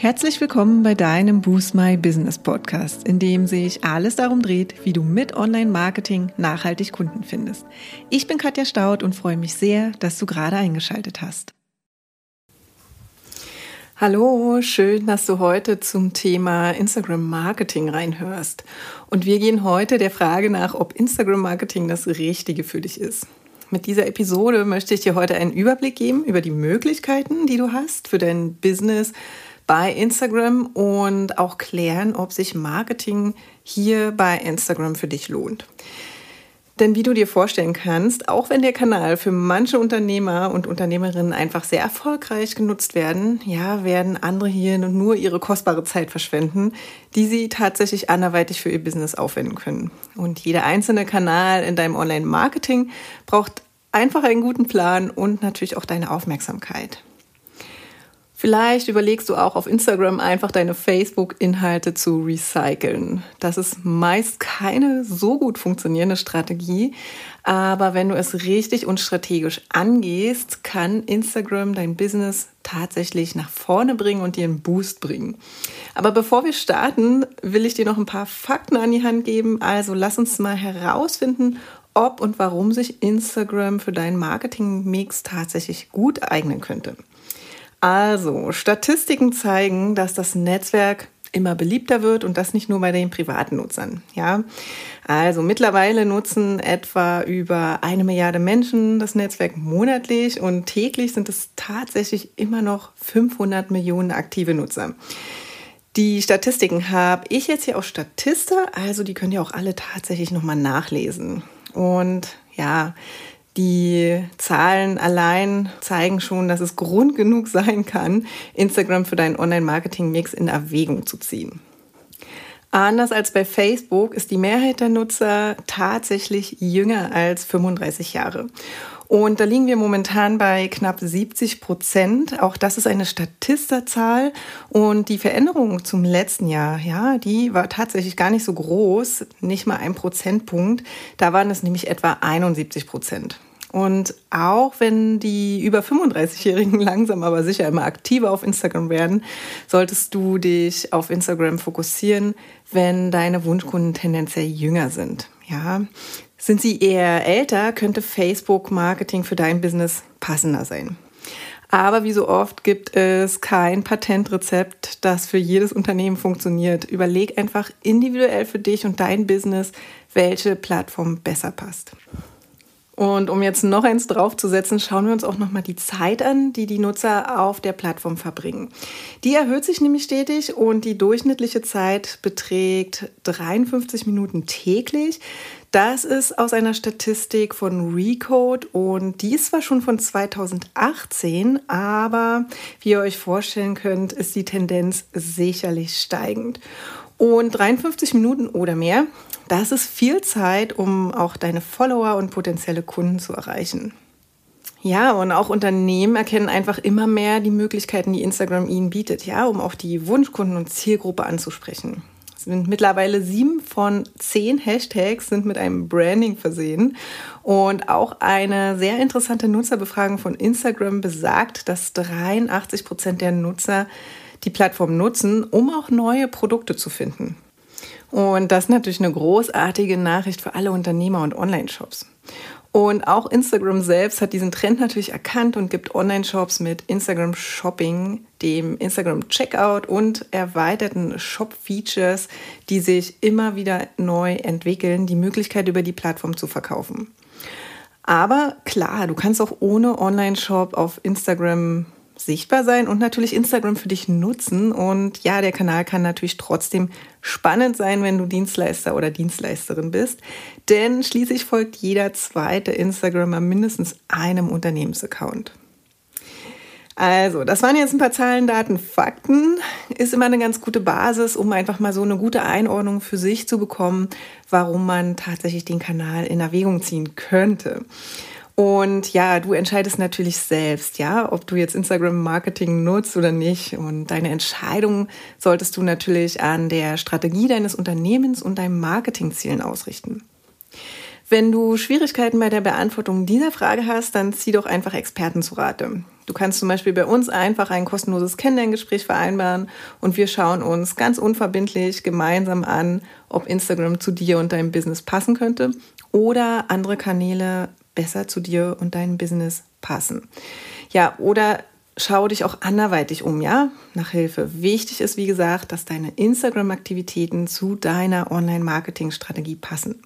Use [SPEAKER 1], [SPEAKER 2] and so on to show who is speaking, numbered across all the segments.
[SPEAKER 1] Herzlich willkommen bei deinem Boost My Business Podcast, in dem sich alles darum dreht, wie du mit Online-Marketing nachhaltig Kunden findest. Ich bin Katja Staud und freue mich sehr, dass du gerade eingeschaltet hast. Hallo, schön, dass du heute zum Thema Instagram Marketing reinhörst. Und wir gehen heute der Frage nach, ob Instagram Marketing das Richtige für dich ist. Mit dieser Episode möchte ich dir heute einen Überblick geben über die Möglichkeiten, die du hast für dein Business, bei Instagram und auch klären, ob sich Marketing hier bei Instagram für dich lohnt. Denn wie du dir vorstellen kannst, auch wenn der Kanal für manche Unternehmer und Unternehmerinnen einfach sehr erfolgreich genutzt werden, ja, werden andere hier nur ihre kostbare Zeit verschwenden, die sie tatsächlich anderweitig für ihr Business aufwenden können. Und jeder einzelne Kanal in deinem Online-Marketing braucht einfach einen guten Plan und natürlich auch deine Aufmerksamkeit. Vielleicht überlegst du auch auf Instagram einfach deine Facebook-Inhalte zu recyceln. Das ist meist keine so gut funktionierende Strategie, aber wenn du es richtig und strategisch angehst, kann Instagram dein Business tatsächlich nach vorne bringen und dir einen Boost bringen. Aber bevor wir starten, will ich dir noch ein paar Fakten an die Hand geben. Also lass uns mal herausfinden, ob und warum sich Instagram für deinen Marketing-Mix tatsächlich gut eignen könnte. Also, Statistiken zeigen, dass das Netzwerk immer beliebter wird und das nicht nur bei den privaten Nutzern. Ja, also mittlerweile nutzen etwa über eine Milliarde Menschen das Netzwerk monatlich und täglich sind es tatsächlich immer noch 500 Millionen aktive Nutzer. Die Statistiken habe ich jetzt hier aus Statista, also die könnt ihr auch alle tatsächlich nochmal nachlesen. Und ja, die Zahlen allein zeigen schon, dass es Grund genug sein kann, Instagram für deinen Online-Marketing-Mix in Erwägung zu ziehen. Anders als bei Facebook ist die Mehrheit der Nutzer tatsächlich jünger als 35 Jahre. Und da liegen wir momentan bei knapp 70 Prozent. Auch das ist eine Statista-Zahl. Und die Veränderung zum letzten Jahr, ja, die war tatsächlich gar nicht so groß, nicht mal ein Prozentpunkt. Da waren es nämlich etwa 71 Prozent. Und auch wenn die über 35-Jährigen langsam aber sicher immer aktiver auf Instagram werden, solltest du dich auf Instagram fokussieren, wenn deine Wunschkunden tendenziell jünger sind. Ja, sind sie eher älter, könnte Facebook-Marketing für dein Business passender sein. Aber wie so oft gibt es kein Patentrezept, das für jedes Unternehmen funktioniert. Überleg einfach individuell für dich und dein Business, welche Plattform besser passt. Und um jetzt noch eins draufzusetzen, schauen wir uns auch nochmal die Zeit an, die die Nutzer auf der Plattform verbringen. Die erhöht sich nämlich stetig und die durchschnittliche Zeit beträgt 53 Minuten täglich. Das ist aus einer Statistik von Recode und die ist zwar schon von 2018, aber wie ihr euch vorstellen könnt, ist die Tendenz sicherlich steigend. Und 53 Minuten oder mehr das ist viel Zeit, um auch deine Follower und potenzielle Kunden zu erreichen. Ja, und auch Unternehmen erkennen einfach immer mehr die Möglichkeiten, die Instagram ihnen bietet, ja, um auch die Wunschkunden und Zielgruppe anzusprechen. Es sind mittlerweile sieben von zehn Hashtags sind mit einem Branding versehen. Und auch eine sehr interessante Nutzerbefragung von Instagram besagt, dass 83 Prozent der Nutzer die Plattform nutzen, um auch neue Produkte zu finden. Und das ist natürlich eine großartige Nachricht für alle Unternehmer und Online-Shops. Und auch Instagram selbst hat diesen Trend natürlich erkannt und gibt Online-Shops mit Instagram Shopping, dem Instagram Checkout und erweiterten Shop-Features, die sich immer wieder neu entwickeln, die Möglichkeit über die Plattform zu verkaufen. Aber klar, du kannst auch ohne Online-Shop auf Instagram sichtbar sein und natürlich Instagram für dich nutzen. Und ja, der Kanal kann natürlich trotzdem spannend sein, wenn du Dienstleister oder Dienstleisterin bist. Denn schließlich folgt jeder zweite Instagrammer mindestens einem Unternehmensaccount. Also, das waren jetzt ein paar Zahlen, Daten, Fakten. Ist immer eine ganz gute Basis, um einfach mal so eine gute Einordnung für sich zu bekommen, warum man tatsächlich den Kanal in Erwägung ziehen könnte. Und ja, du entscheidest natürlich selbst, ja, ob du jetzt Instagram Marketing nutzt oder nicht. Und deine Entscheidung solltest du natürlich an der Strategie deines Unternehmens und deinen Marketingzielen ausrichten. Wenn du Schwierigkeiten bei der Beantwortung dieser Frage hast, dann zieh doch einfach Experten zu Rate. Du kannst zum Beispiel bei uns einfach ein kostenloses Kennenlerngespräch vereinbaren und wir schauen uns ganz unverbindlich gemeinsam an, ob Instagram zu dir und deinem Business passen könnte oder andere Kanäle besser zu dir und deinem Business passen. Ja, oder schau dich auch anderweitig um, ja, nach Hilfe. Wichtig ist, wie gesagt, dass deine Instagram-Aktivitäten zu deiner Online-Marketing-Strategie passen.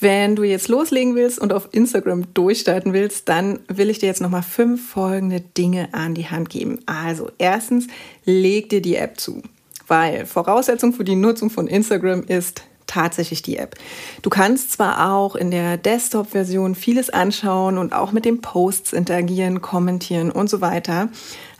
[SPEAKER 1] Wenn du jetzt loslegen willst und auf Instagram durchstarten willst, dann will ich dir jetzt nochmal fünf folgende Dinge an die Hand geben. Also erstens, leg dir die App zu, weil Voraussetzung für die Nutzung von Instagram ist tatsächlich die App. Du kannst zwar auch in der Desktop-Version vieles anschauen und auch mit den Posts interagieren, kommentieren und so weiter,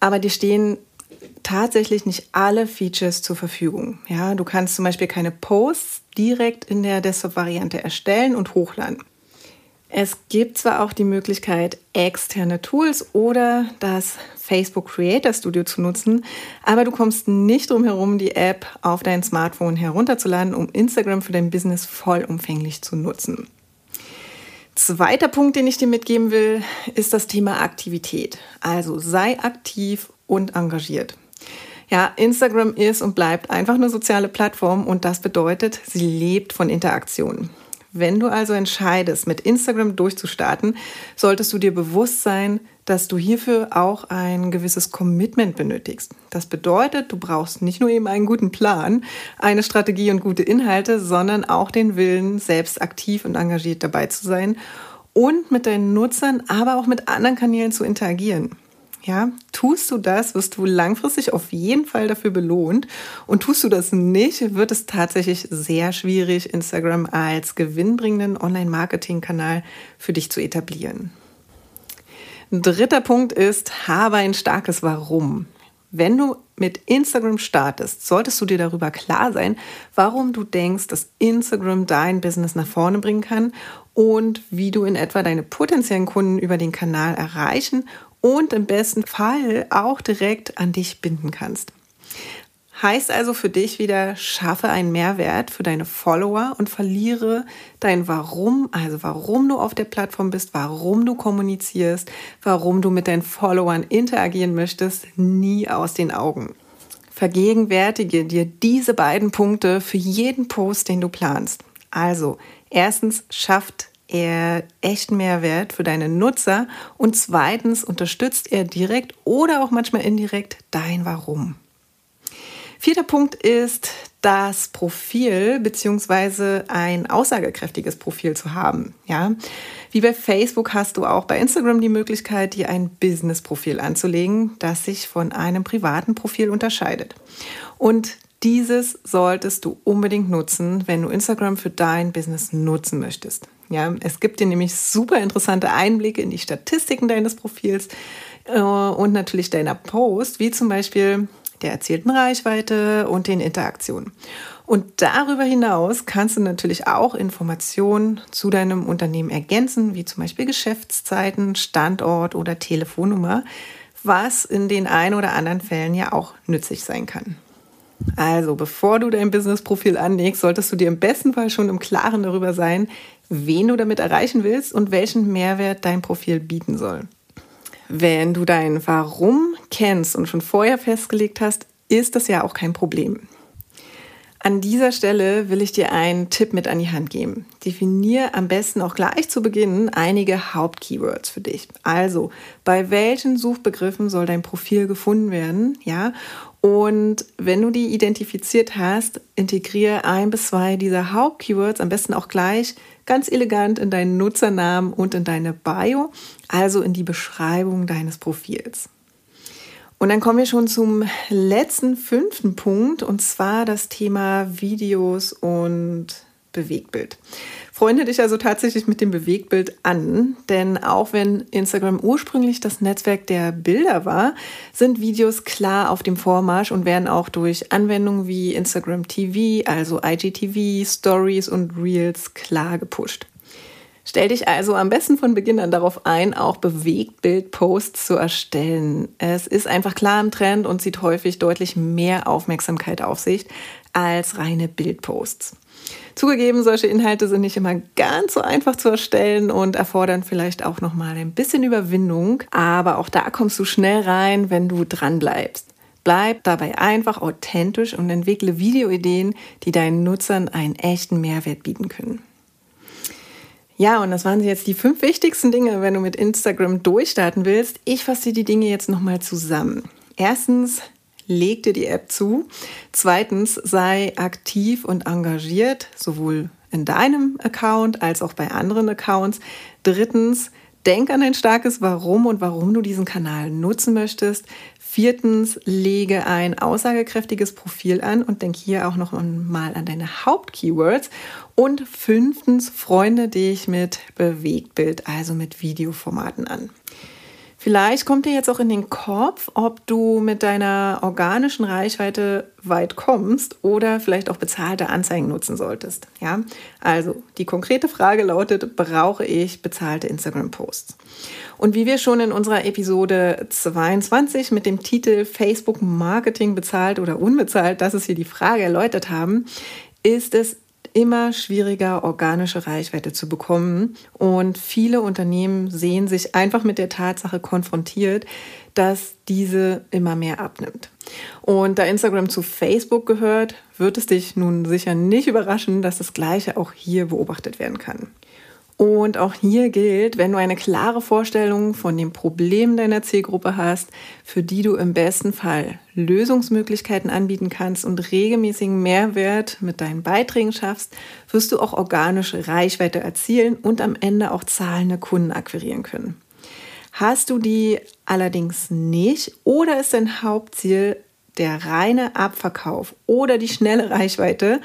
[SPEAKER 1] aber die stehen tatsächlich nicht alle Features zur Verfügung. Ja, du kannst zum Beispiel keine Posts direkt in der Desktop-Variante erstellen und hochladen. Es gibt zwar auch die Möglichkeit, externe Tools oder das Facebook Creator Studio zu nutzen, aber du kommst nicht drum herum, die App auf dein Smartphone herunterzuladen, um Instagram für dein Business vollumfänglich zu nutzen. Zweiter Punkt, den ich dir mitgeben will, ist das Thema Aktivität. Also sei aktiv und engagiert. Ja, Instagram ist und bleibt einfach eine soziale Plattform und das bedeutet, sie lebt von Interaktion. Wenn du also entscheidest, mit Instagram durchzustarten, solltest du dir bewusst sein, dass du hierfür auch ein gewisses Commitment benötigst. Das bedeutet, du brauchst nicht nur eben einen guten Plan, eine Strategie und gute Inhalte, sondern auch den Willen, selbst aktiv und engagiert dabei zu sein und mit deinen Nutzern, aber auch mit anderen Kanälen zu interagieren. Ja, tust du das, wirst du langfristig auf jeden Fall dafür belohnt. Und tust du das nicht, wird es tatsächlich sehr schwierig, Instagram als gewinnbringenden Online-Marketing-Kanal für dich zu etablieren. Dritter Punkt ist, habe ein starkes Warum. Wenn du mit Instagram startest, solltest du dir darüber klar sein, warum du denkst, dass Instagram dein Business nach vorne bringen kann und wie du in etwa deine potenziellen Kunden über den Kanal erreichen und im besten Fall auch direkt an dich binden kannst. Heißt also für dich wieder, schaffe einen Mehrwert für deine Follower und verliere dein Warum, also warum du auf der Plattform bist, warum du kommunizierst, warum du mit deinen Followern interagieren möchtest, nie aus den Augen. Vergegenwärtige dir diese beiden Punkte für jeden Post, den du planst. Also, erstens, schafft er echten Mehrwert für deine Nutzer und zweitens unterstützt er direkt oder auch manchmal indirekt dein Warum. Vierter Punkt ist das Profil beziehungsweise ein aussagekräftiges Profil zu haben. Ja, wie bei Facebook hast du auch bei Instagram die Möglichkeit, dir ein Business-Profil anzulegen, das sich von einem privaten Profil unterscheidet. Und dieses solltest du unbedingt nutzen, wenn du Instagram für dein Business nutzen möchtest. Ja, es gibt dir nämlich super interessante Einblicke in die Statistiken deines Profils äh, und natürlich deiner Post, wie zum Beispiel der erzielten Reichweite und den Interaktionen. Und darüber hinaus kannst du natürlich auch Informationen zu deinem Unternehmen ergänzen, wie zum Beispiel Geschäftszeiten, Standort oder Telefonnummer, was in den ein oder anderen Fällen ja auch nützlich sein kann. Also, bevor du dein Business-Profil anlegst, solltest du dir im besten Fall schon im Klaren darüber sein, wen du damit erreichen willst und welchen Mehrwert dein Profil bieten soll. Wenn du dein Warum kennst und schon vorher festgelegt hast, ist das ja auch kein Problem. An dieser Stelle will ich dir einen Tipp mit an die Hand geben. Definier am besten auch gleich zu Beginn einige Hauptkeywords für dich. Also, bei welchen Suchbegriffen soll dein Profil gefunden werden? Ja, und wenn du die identifiziert hast, integriere ein bis zwei dieser Hauptkeywords am besten auch gleich ganz elegant in deinen Nutzernamen und in deine Bio, also in die Beschreibung deines Profils. Und dann kommen wir schon zum letzten fünften Punkt und zwar das Thema Videos und Bewegtbild. Freunde dich also tatsächlich mit dem Bewegtbild an, denn auch wenn Instagram ursprünglich das Netzwerk der Bilder war, sind Videos klar auf dem Vormarsch und werden auch durch Anwendungen wie Instagram TV, also IGTV, Stories und Reels klar gepusht. Stell dich also am besten von Beginn an darauf ein, auch Bewegtbild-Posts zu erstellen. Es ist einfach klar im Trend und zieht häufig deutlich mehr Aufmerksamkeit auf sich als reine Bildposts. Zugegeben, solche Inhalte sind nicht immer ganz so einfach zu erstellen und erfordern vielleicht auch noch mal ein bisschen Überwindung, aber auch da kommst du schnell rein, wenn du dran bleibst. Bleib dabei einfach authentisch und entwickle Videoideen, die deinen Nutzern einen echten Mehrwert bieten können. Ja, und das waren jetzt die fünf wichtigsten Dinge, wenn du mit Instagram durchstarten willst. Ich fasse die Dinge jetzt nochmal zusammen. Erstens, leg dir die App zu. Zweitens, sei aktiv und engagiert, sowohl in deinem Account als auch bei anderen Accounts. Drittens, denk an ein starkes Warum und warum du diesen Kanal nutzen möchtest. Viertens, lege ein aussagekräftiges Profil an und denk hier auch noch mal an deine Hauptkeywords. Und fünftens, freunde dich mit Bewegtbild, also mit Videoformaten an. Vielleicht kommt dir jetzt auch in den Kopf, ob du mit deiner organischen Reichweite weit kommst oder vielleicht auch bezahlte Anzeigen nutzen solltest. Ja, also die konkrete Frage lautet: Brauche ich bezahlte Instagram-Posts? Und wie wir schon in unserer Episode 22 mit dem Titel Facebook Marketing bezahlt oder unbezahlt, das ist hier die Frage erläutert haben, ist es immer schwieriger, organische Reichweite zu bekommen. Und viele Unternehmen sehen sich einfach mit der Tatsache konfrontiert, dass diese immer mehr abnimmt. Und da Instagram zu Facebook gehört, wird es dich nun sicher nicht überraschen, dass das Gleiche auch hier beobachtet werden kann. Und auch hier gilt, wenn du eine klare Vorstellung von dem Problem deiner Zielgruppe hast, für die du im besten Fall Lösungsmöglichkeiten anbieten kannst und regelmäßigen Mehrwert mit deinen Beiträgen schaffst, wirst du auch organische Reichweite erzielen und am Ende auch zahlende Kunden akquirieren können. Hast du die allerdings nicht oder ist dein Hauptziel der reine Abverkauf oder die schnelle Reichweite,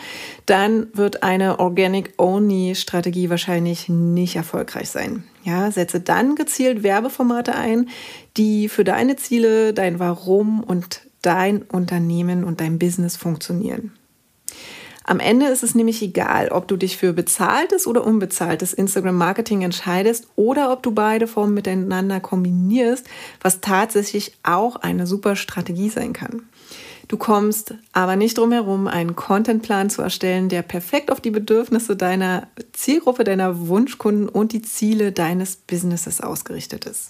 [SPEAKER 1] dann wird eine Organic-Only-Strategie wahrscheinlich nicht erfolgreich sein. Ja, setze dann gezielt Werbeformate ein, die für deine Ziele, dein Warum und dein Unternehmen und dein Business funktionieren. Am Ende ist es nämlich egal, ob du dich für bezahltes oder unbezahltes Instagram-Marketing entscheidest oder ob du beide Formen miteinander kombinierst, was tatsächlich auch eine super Strategie sein kann. Du kommst aber nicht drum herum, einen Contentplan zu erstellen, der perfekt auf die Bedürfnisse deiner Zielgruppe, deiner Wunschkunden und die Ziele deines Businesses ausgerichtet ist.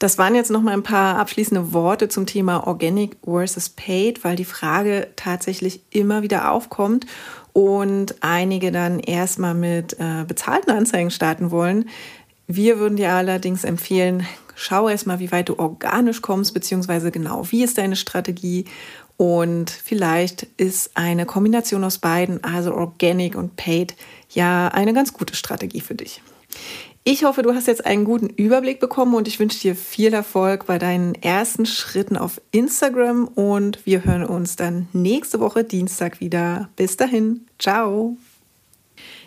[SPEAKER 1] Das waren jetzt noch mal ein paar abschließende Worte zum Thema Organic versus Paid, weil die Frage tatsächlich immer wieder aufkommt und einige dann erstmal mit äh, bezahlten Anzeigen starten wollen. Wir würden dir allerdings empfehlen, schau erstmal, wie weit du organisch kommst, beziehungsweise genau, wie ist deine Strategie und vielleicht ist eine Kombination aus beiden, also Organic und Paid, ja eine ganz gute Strategie für dich. Ich hoffe, du hast jetzt einen guten Überblick bekommen und ich wünsche dir viel Erfolg bei deinen ersten Schritten auf Instagram und wir hören uns dann nächste Woche Dienstag wieder. Bis dahin, ciao.